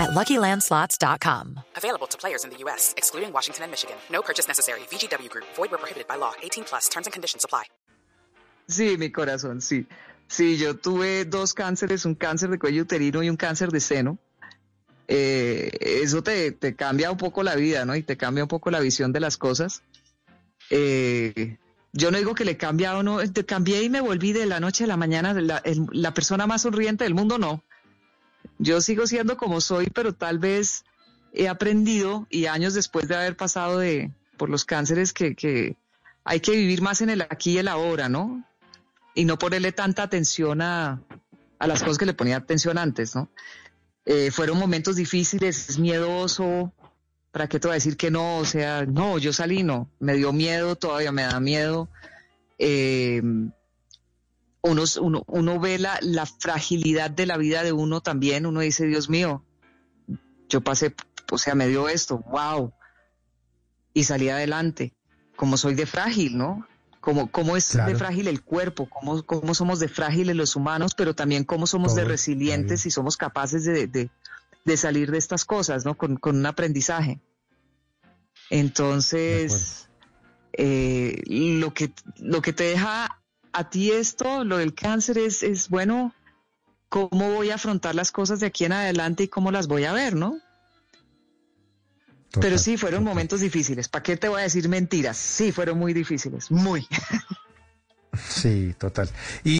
at LuckyLandSlots.com. Available to players in the U.S., excluding Washington and Michigan. No purchase necessary. VGW Group. Void where prohibited by law. 18 plus. Terms and conditions apply. Sí, mi corazón, sí. Sí, yo tuve dos cánceres, un cáncer de cuello uterino y un cáncer de seno. Eh, eso te, te, cambia un poco la vida, ¿no? Y te cambia un poco la visión de las cosas. Eh, yo no digo que le cambia o no, te cambié y me volví de la noche a la mañana la, el, la persona más sonriente del mundo, no. Yo sigo siendo como soy, pero tal vez he aprendido y años después de haber pasado de, por los cánceres que, hay que vivir más en el aquí y el ahora, ¿no? Y no ponerle tanta atención a, a las cosas que le ponía atención antes, ¿no? Eh, fueron momentos difíciles, es miedoso, ¿para qué te voy a decir que no? O sea, no, yo salí, no, me dio miedo, todavía me da miedo. Eh, uno, uno, uno ve la, la, fragilidad de la vida de uno también, uno dice, Dios mío, yo pasé, o sea, me dio esto, wow, y salí adelante, como soy de frágil, ¿no? Como, cómo es claro. de frágil el cuerpo, cómo, cómo somos de frágiles los humanos, pero también cómo somos de resilientes y somos capaces de, de, de, salir de estas cosas, ¿no? Con, con un aprendizaje. Entonces, eh, lo, que, lo que te deja a ti esto, lo del cáncer, es, es, bueno, cómo voy a afrontar las cosas de aquí en adelante y cómo las voy a ver, ¿no? Total, Pero sí, fueron total. momentos difíciles. ¿Para qué te voy a decir mentiras? Sí, fueron muy difíciles, muy. Sí, total. Y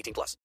18 plus.